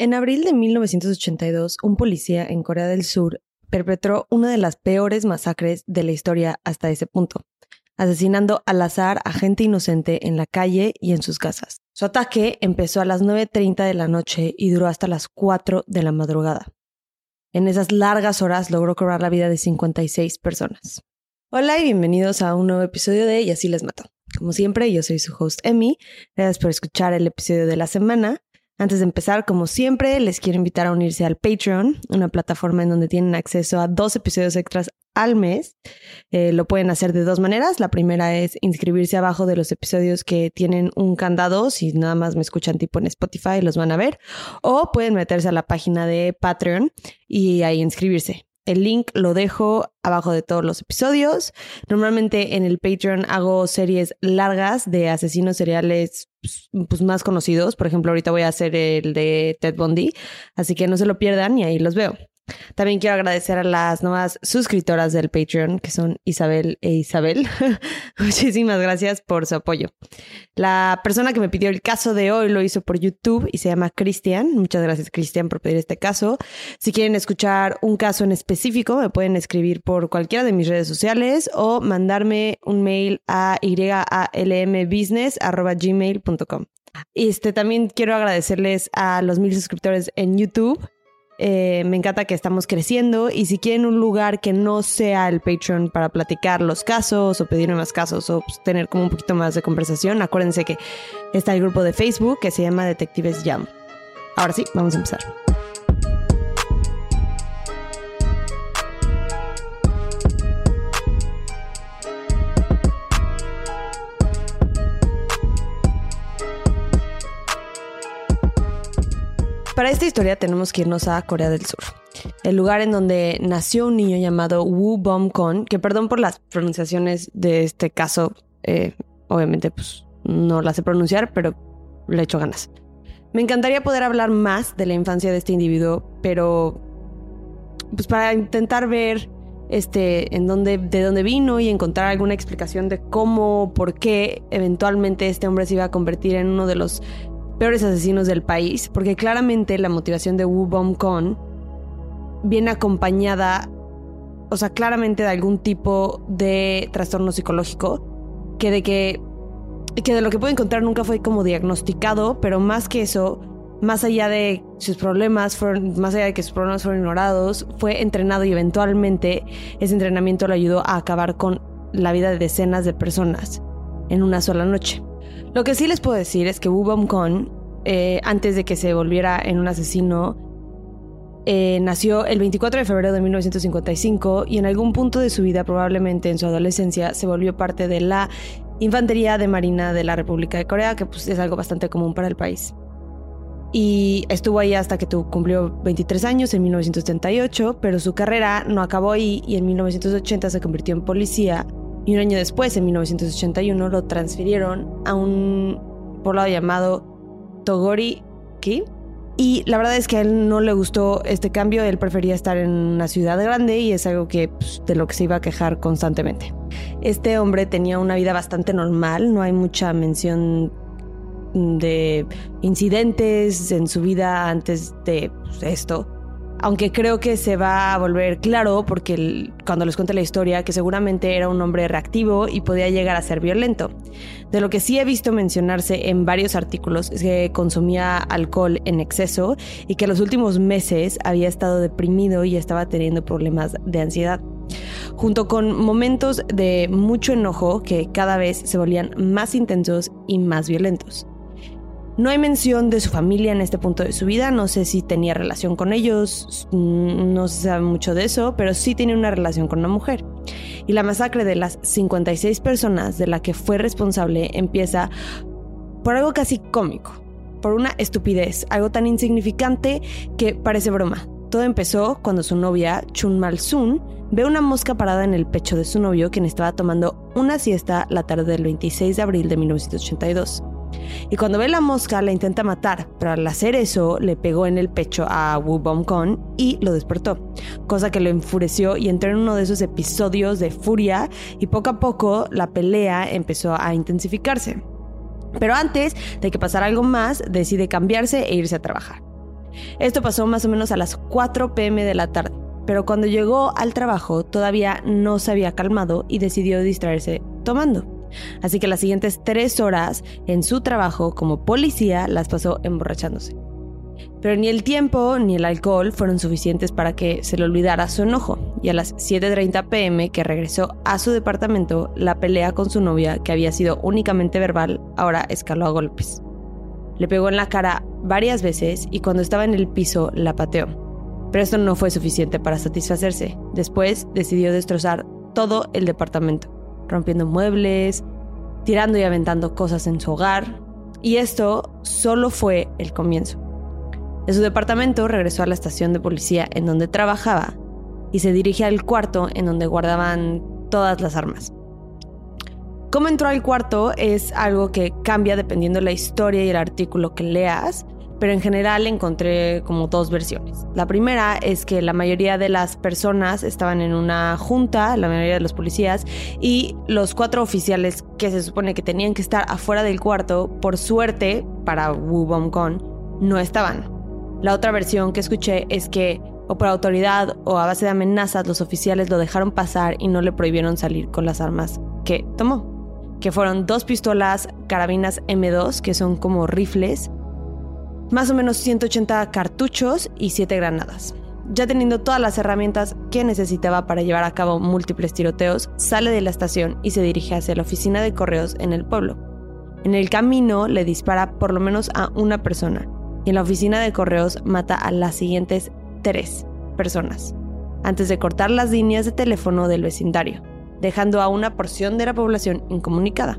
En abril de 1982, un policía en Corea del Sur perpetró una de las peores masacres de la historia hasta ese punto, asesinando al azar a gente inocente en la calle y en sus casas. Su ataque empezó a las 9.30 de la noche y duró hasta las 4 de la madrugada. En esas largas horas logró cobrar la vida de 56 personas. Hola y bienvenidos a un nuevo episodio de Y así les mato. Como siempre, yo soy su host Emmy. Gracias por escuchar el episodio de la semana. Antes de empezar, como siempre, les quiero invitar a unirse al Patreon, una plataforma en donde tienen acceso a dos episodios extras al mes. Eh, lo pueden hacer de dos maneras. La primera es inscribirse abajo de los episodios que tienen un candado. Si nada más me escuchan tipo en Spotify, los van a ver. O pueden meterse a la página de Patreon y ahí inscribirse. El link lo dejo abajo de todos los episodios. Normalmente en el Patreon hago series largas de asesinos seriales pues, pues, más conocidos. Por ejemplo, ahorita voy a hacer el de Ted Bundy. Así que no se lo pierdan y ahí los veo. También quiero agradecer a las nuevas suscriptoras del Patreon, que son Isabel e Isabel. Muchísimas gracias por su apoyo. La persona que me pidió el caso de hoy lo hizo por YouTube y se llama Cristian. Muchas gracias, Cristian, por pedir este caso. Si quieren escuchar un caso en específico, me pueden escribir por cualquiera de mis redes sociales o mandarme un mail a yalmbusiness.gmail.com. Este, también quiero agradecerles a los mil suscriptores en YouTube eh, me encanta que estamos creciendo y si quieren un lugar que no sea el Patreon para platicar los casos o pedirme más casos o pues, tener como un poquito más de conversación, acuérdense que está el grupo de Facebook que se llama Detectives Jam. Ahora sí, vamos a empezar. Para esta historia tenemos que irnos a Corea del Sur, el lugar en donde nació un niño llamado Woo Bom Kon, que perdón por las pronunciaciones de este caso, eh, obviamente pues no la sé pronunciar, pero le echo ganas. Me encantaría poder hablar más de la infancia de este individuo, pero pues para intentar ver este, en dónde, de dónde vino y encontrar alguna explicación de cómo, por qué eventualmente este hombre se iba a convertir en uno de los peores asesinos del país, porque claramente la motivación de Wu Bom Kon viene acompañada, o sea, claramente de algún tipo de trastorno psicológico, que de que, que de lo que puedo encontrar nunca fue como diagnosticado, pero más que eso, más allá de sus problemas, fueron, más allá de que sus problemas fueron ignorados, fue entrenado y eventualmente ese entrenamiento le ayudó a acabar con la vida de decenas de personas en una sola noche. Lo que sí les puedo decir es que Wu Bom Kon, eh, antes de que se volviera en un asesino, eh, nació el 24 de febrero de 1955 y en algún punto de su vida, probablemente en su adolescencia, se volvió parte de la Infantería de Marina de la República de Corea, que pues, es algo bastante común para el país. Y estuvo ahí hasta que cumplió 23 años en 1978, pero su carrera no acabó ahí y en 1980 se convirtió en policía y un año después, en 1981, lo transfirieron a un poblado llamado Togori-ki. Y la verdad es que a él no le gustó este cambio, él prefería estar en una ciudad grande y es algo que pues, de lo que se iba a quejar constantemente. Este hombre tenía una vida bastante normal, no hay mucha mención de incidentes en su vida antes de pues, esto aunque creo que se va a volver claro porque cuando les cuente la historia que seguramente era un hombre reactivo y podía llegar a ser violento. De lo que sí he visto mencionarse en varios artículos es que consumía alcohol en exceso y que los últimos meses había estado deprimido y estaba teniendo problemas de ansiedad junto con momentos de mucho enojo que cada vez se volvían más intensos y más violentos. No hay mención de su familia en este punto de su vida, no sé si tenía relación con ellos, no se sabe mucho de eso, pero sí tiene una relación con una mujer. Y la masacre de las 56 personas de la que fue responsable empieza por algo casi cómico, por una estupidez, algo tan insignificante que parece broma. Todo empezó cuando su novia, Chun Mal Sun, ve una mosca parada en el pecho de su novio, quien estaba tomando una siesta la tarde del 26 de abril de 1982. Y cuando ve la mosca la intenta matar, pero al hacer eso le pegó en el pecho a Wu Bom Kon y lo despertó, cosa que lo enfureció y entró en uno de esos episodios de furia y poco a poco la pelea empezó a intensificarse. Pero antes de que pasara algo más, decide cambiarse e irse a trabajar. Esto pasó más o menos a las 4 pm de la tarde, pero cuando llegó al trabajo todavía no se había calmado y decidió distraerse tomando. Así que las siguientes tres horas en su trabajo como policía las pasó emborrachándose. Pero ni el tiempo ni el alcohol fueron suficientes para que se le olvidara su enojo, y a las 7.30 pm que regresó a su departamento, la pelea con su novia, que había sido únicamente verbal, ahora escaló a golpes. Le pegó en la cara varias veces y cuando estaba en el piso la pateó. Pero esto no fue suficiente para satisfacerse. Después decidió destrozar todo el departamento, rompiendo muebles, tirando y aventando cosas en su hogar. Y esto solo fue el comienzo. De su departamento regresó a la estación de policía en donde trabajaba y se dirige al cuarto en donde guardaban todas las armas. Cómo entró al cuarto es algo que cambia dependiendo la historia y el artículo que leas, pero en general encontré como dos versiones. La primera es que la mayoría de las personas estaban en una junta, la mayoría de los policías, y los cuatro oficiales que se supone que tenían que estar afuera del cuarto, por suerte para Wu Bong no estaban. La otra versión que escuché es que, o por autoridad o a base de amenazas, los oficiales lo dejaron pasar y no le prohibieron salir con las armas que tomó, que fueron dos pistolas carabinas M2, que son como rifles, más o menos 180 cartuchos y 7 granadas. Ya teniendo todas las herramientas que necesitaba para llevar a cabo múltiples tiroteos, sale de la estación y se dirige hacia la oficina de correos en el pueblo. En el camino le dispara por lo menos a una persona y en la oficina de correos mata a las siguientes tres personas, antes de cortar las líneas de teléfono del vecindario, dejando a una porción de la población incomunicada.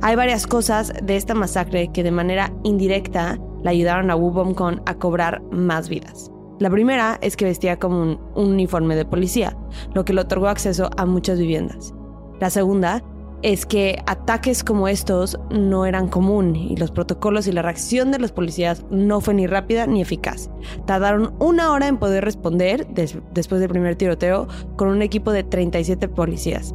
Hay varias cosas de esta masacre que de manera indirecta le ayudaron a Wu Bom a cobrar más vidas. La primera es que vestía como un uniforme de policía, lo que le otorgó acceso a muchas viviendas. La segunda es que ataques como estos no eran común y los protocolos y la reacción de los policías no fue ni rápida ni eficaz. Tardaron una hora en poder responder después del primer tiroteo con un equipo de 37 policías.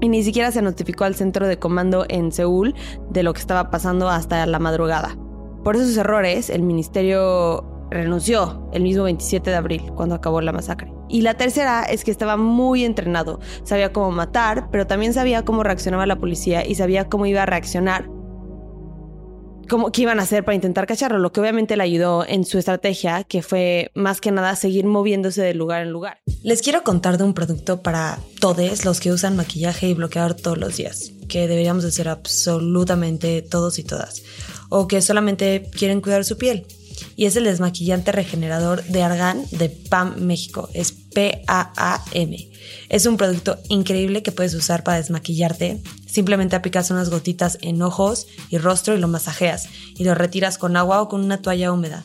Y ni siquiera se notificó al centro de comando en Seúl de lo que estaba pasando hasta la madrugada. Por esos errores, el ministerio renunció el mismo 27 de abril, cuando acabó la masacre. Y la tercera es que estaba muy entrenado, sabía cómo matar, pero también sabía cómo reaccionaba la policía y sabía cómo iba a reaccionar, cómo, qué iban a hacer para intentar cacharlo, lo que obviamente le ayudó en su estrategia, que fue más que nada seguir moviéndose de lugar en lugar. Les quiero contar de un producto para todos los que usan maquillaje y bloqueador todos los días, que deberíamos hacer absolutamente todos y todas, o que solamente quieren cuidar su piel y es el desmaquillante regenerador de Argan de PAM México. Es P-A-A-M. Es un producto increíble que puedes usar para desmaquillarte. Simplemente aplicas unas gotitas en ojos y rostro y lo masajeas y lo retiras con agua o con una toalla húmeda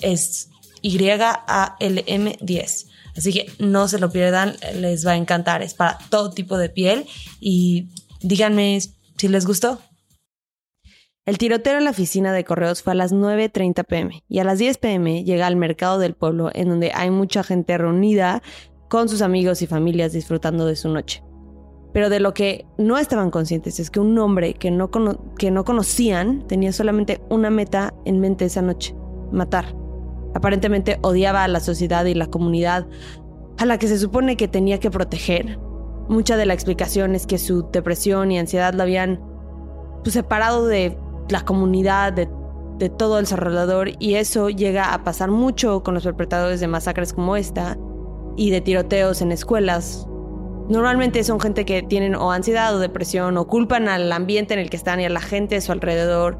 Es Y-A-L-M 10. Así que no se lo pierdan, les va a encantar. Es para todo tipo de piel y díganme si les gustó. El tiroteo en la oficina de correos fue a las 9.30 pm y a las 10 pm llega al mercado del pueblo en donde hay mucha gente reunida con sus amigos y familias disfrutando de su noche. Pero de lo que no estaban conscientes es que un hombre que no, que no conocían tenía solamente una meta en mente esa noche, matar. Aparentemente odiaba a la sociedad y la comunidad a la que se supone que tenía que proteger. Mucha de la explicación es que su depresión y ansiedad lo habían pues, separado de la comunidad, de, de todo el alrededor, y eso llega a pasar mucho con los perpetradores de masacres como esta y de tiroteos en escuelas Normalmente son gente que tienen o ansiedad o depresión o culpan al ambiente en el que están y a la gente a su alrededor,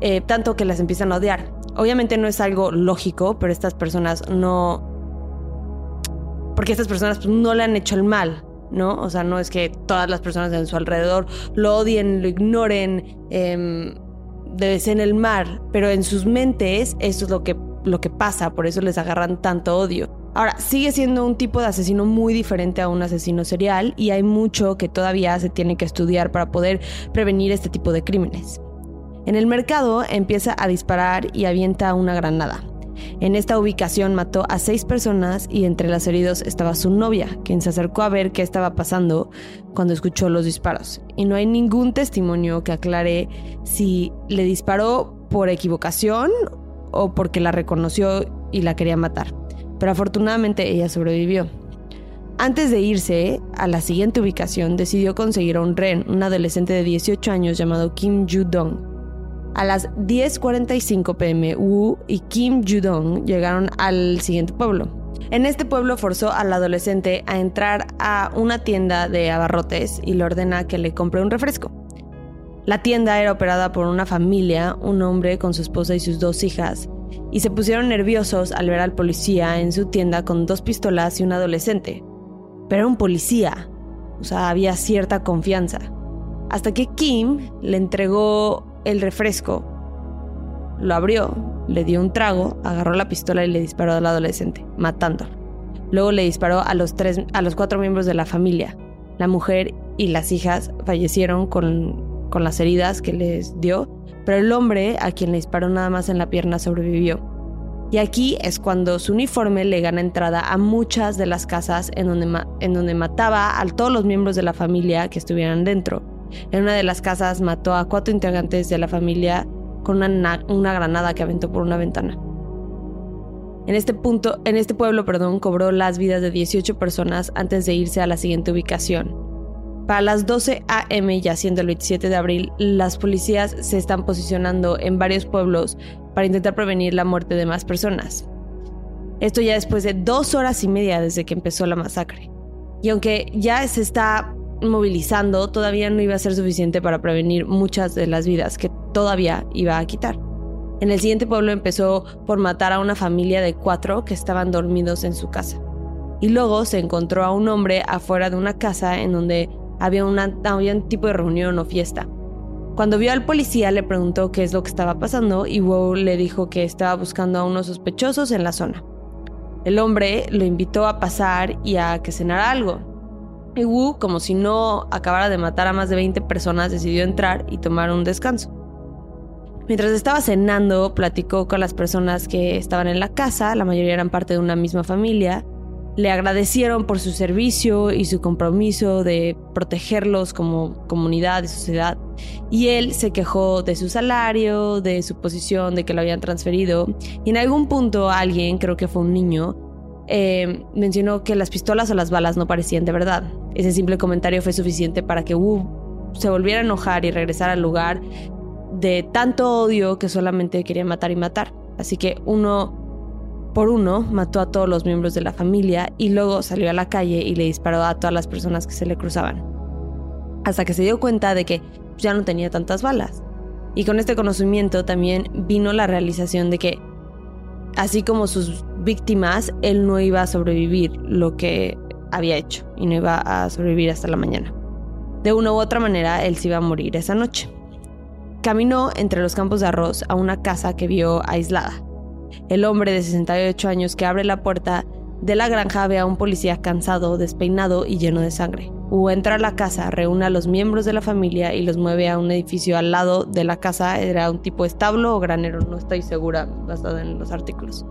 eh, tanto que las empiezan a odiar. Obviamente no es algo lógico, pero estas personas no... Porque estas personas pues, no le han hecho el mal, ¿no? O sea, no es que todas las personas en su alrededor lo odien, lo ignoren, eh, en el mar, pero en sus mentes eso es lo que, lo que pasa, por eso les agarran tanto odio. Ahora, sigue siendo un tipo de asesino muy diferente a un asesino serial y hay mucho que todavía se tiene que estudiar para poder prevenir este tipo de crímenes. En el mercado empieza a disparar y avienta una granada. En esta ubicación mató a seis personas y entre las heridos estaba su novia, quien se acercó a ver qué estaba pasando cuando escuchó los disparos. Y no hay ningún testimonio que aclare si le disparó por equivocación o porque la reconoció y la quería matar. Pero afortunadamente ella sobrevivió. Antes de irse a la siguiente ubicación, decidió conseguir a un Ren, un adolescente de 18 años llamado Kim Ju-dong, a las 10.45 pm, Wu y Kim Judong llegaron al siguiente pueblo. En este pueblo forzó al adolescente a entrar a una tienda de abarrotes y le ordena que le compre un refresco. La tienda era operada por una familia, un hombre con su esposa y sus dos hijas, y se pusieron nerviosos al ver al policía en su tienda con dos pistolas y un adolescente. Pero era un policía, o sea, había cierta confianza. Hasta que Kim le entregó el refresco, lo abrió, le dio un trago, agarró la pistola y le disparó al adolescente, matándolo. Luego le disparó a los, tres, a los cuatro miembros de la familia. La mujer y las hijas fallecieron con, con las heridas que les dio, pero el hombre, a quien le disparó nada más en la pierna, sobrevivió. Y aquí es cuando su uniforme le gana entrada a muchas de las casas en donde, en donde mataba a todos los miembros de la familia que estuvieran dentro. En una de las casas mató a cuatro integrantes de la familia con una, granada que aventó por una ventana. En este punto, en este pueblo, perdón, cobró las vidas de 18 personas antes de irse a la siguiente ubicación. Para las 12 a.m., ya siendo el 27 de abril, las policías se están posicionando en varios pueblos para intentar prevenir la muerte de más personas. Esto ya después de dos horas y media desde que empezó la masacre. Y aunque ya se está movilizando todavía no iba a ser suficiente para prevenir muchas de las vidas que todavía iba a quitar. En el siguiente pueblo empezó por matar a una familia de cuatro que estaban dormidos en su casa. Y luego se encontró a un hombre afuera de una casa en donde había, una, un tipo de reunión o fiesta. Cuando vio al policía le preguntó qué es lo que estaba pasando y Wu le dijo que estaba buscando a unos sospechosos en la zona. El hombre lo invitó a pasar y a que cenara algo, y Wu, como si no acabara de matar a más de 20 personas, decidió entrar y tomar un descanso. Mientras estaba cenando, platicó con las personas que estaban en la casa, la mayoría eran parte de una misma familia. Le agradecieron por su servicio y su compromiso de protegerlos como comunidad y sociedad. Y él se quejó de su salario, de su posición, de que lo habían transferido. Y en algún punto alguien, creo que fue un niño, eh, mencionó que las pistolas o las balas no parecían de verdad. Ese simple comentario fue suficiente para que Wu se volviera a enojar y regresara al lugar de tanto odio que solamente quería matar y matar. Así que uno por uno mató a todos los miembros de la familia y luego salió a la calle y le disparó a todas las personas que se le cruzaban. Hasta que se dio cuenta de que ya no tenía tantas balas. Y con este conocimiento también vino la realización de que, así como sus víctimas, él no iba a sobrevivir lo que había hecho y no iba a sobrevivir hasta la mañana. De una u otra manera, él se iba a morir esa noche. Caminó entre los campos de arroz a una casa que vio aislada. El hombre de 68 años que abre la puerta de la granja ve a un policía cansado, despeinado y lleno de sangre. U entra a la casa, reúne a los miembros de la familia y los mueve a un edificio al lado de la casa. Era un tipo establo o granero, no estoy segura, basado en los artículos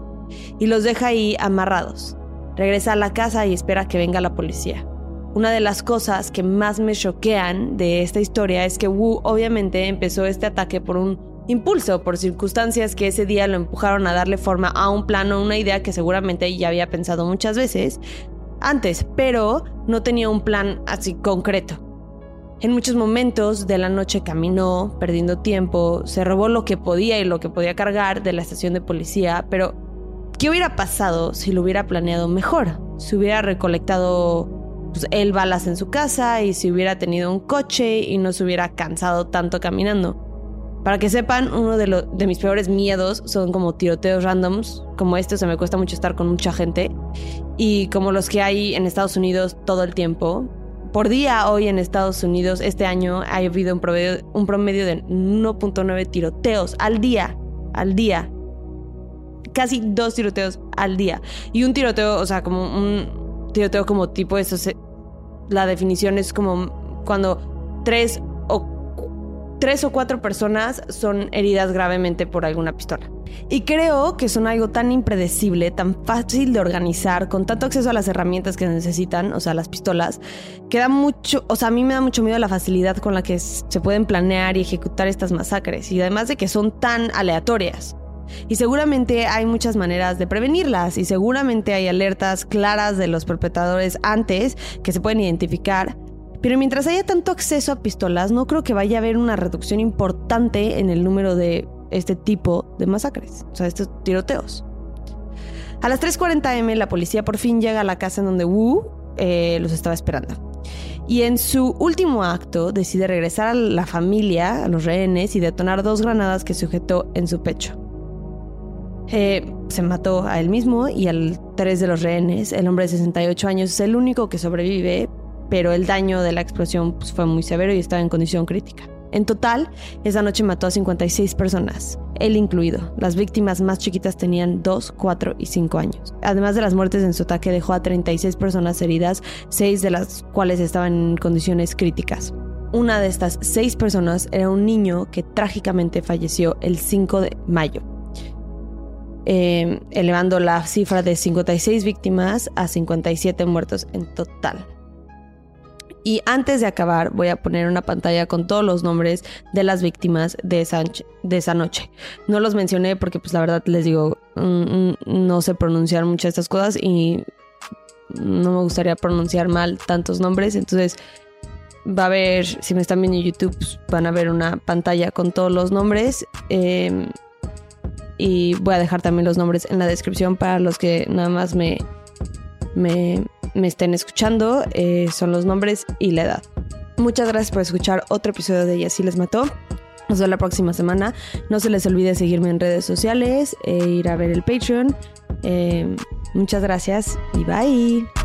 y los deja ahí amarrados. Regresa a la casa y espera que venga la policía. Una de las cosas que más me choquean de esta historia es que Wu obviamente empezó este ataque por un impulso, por circunstancias que ese día lo empujaron a darle forma a un plano, una idea que seguramente ya había pensado muchas veces antes, pero no tenía un plan así concreto. En muchos momentos de la noche caminó, perdiendo tiempo, se robó lo que podía y lo que podía cargar de la estación de policía, pero ¿Qué hubiera pasado si lo hubiera planeado mejor? Si hubiera recolectado pues, él balas en su casa y si hubiera tenido un coche y no se hubiera cansado tanto caminando. Para que sepan, uno de, de mis peores miedos son como tiroteos randoms, como este, o sea, me cuesta mucho estar con mucha gente, y como los que hay en Estados Unidos todo el tiempo. Por día hoy en Estados Unidos, este año, ha habido un promedio, un promedio de 1.9 tiroteos al día, al día. Casi dos tiroteos al día. Y un tiroteo, o sea, como un tiroteo como tipo eso, la definición es como cuando tres tres o cuatro personas son heridas gravemente por alguna pistola. Y creo que son algo tan impredecible, tan fácil de organizar, con tanto acceso a las herramientas que necesitan, o sea, las pistolas, que da mucho, o sea, a mí me da mucho miedo la facilidad con la que se pueden planear y ejecutar estas masacres, y además de que son tan aleatorias. Y seguramente hay muchas maneras de prevenirlas y seguramente hay alertas claras de los perpetradores antes que se pueden identificar pero mientras haya tanto acceso a pistolas, no creo que vaya a haber una reducción importante en el número de este tipo de masacres, o sea, estos tiroteos. A las 3.40 am la policía por fin llega a la casa en donde Wu eh, los estaba esperando. Y en su último acto decide regresar a la familia, a los rehenes, y detonar dos granadas que sujetó en su pecho. Eh, se mató a él mismo y al tres de los rehenes. El hombre de 68 años es el único que sobrevive, pero el daño de la explosión pues, fue muy severo y estaba en condición crítica. En total, esa noche mató a 56 personas, él incluido. Las víctimas más chiquitas tenían 2, 4 y 5 años. Además de las muertes en su ataque, dejó a 36 personas heridas, 6 de las cuales estaban en condiciones críticas. Una de estas 6 personas era un niño que trágicamente falleció el 5 de mayo, eh, elevando la cifra de 56 víctimas a 57 muertos en total. Y antes de acabar, voy a poner una pantalla con todos los nombres de las víctimas de esa, de esa noche. No los mencioné porque, pues, la verdad les digo, mm, mm, no sé pronunciar muchas de estas cosas y no me gustaría pronunciar mal tantos nombres. Entonces, va a haber, si me están viendo en YouTube, pues, van a ver una pantalla con todos los nombres. Em, y voy a dejar también los nombres en la descripción para los que nada más me, me, estén escuchando, eh, son los nombres y la edad. Muchas gracias por escuchar otro episodio de Y así les mató. Nos vemos la próxima semana. No se les olvide seguirme en redes sociales e ir a ver el Patreon. Eh, muchas gracias y bye.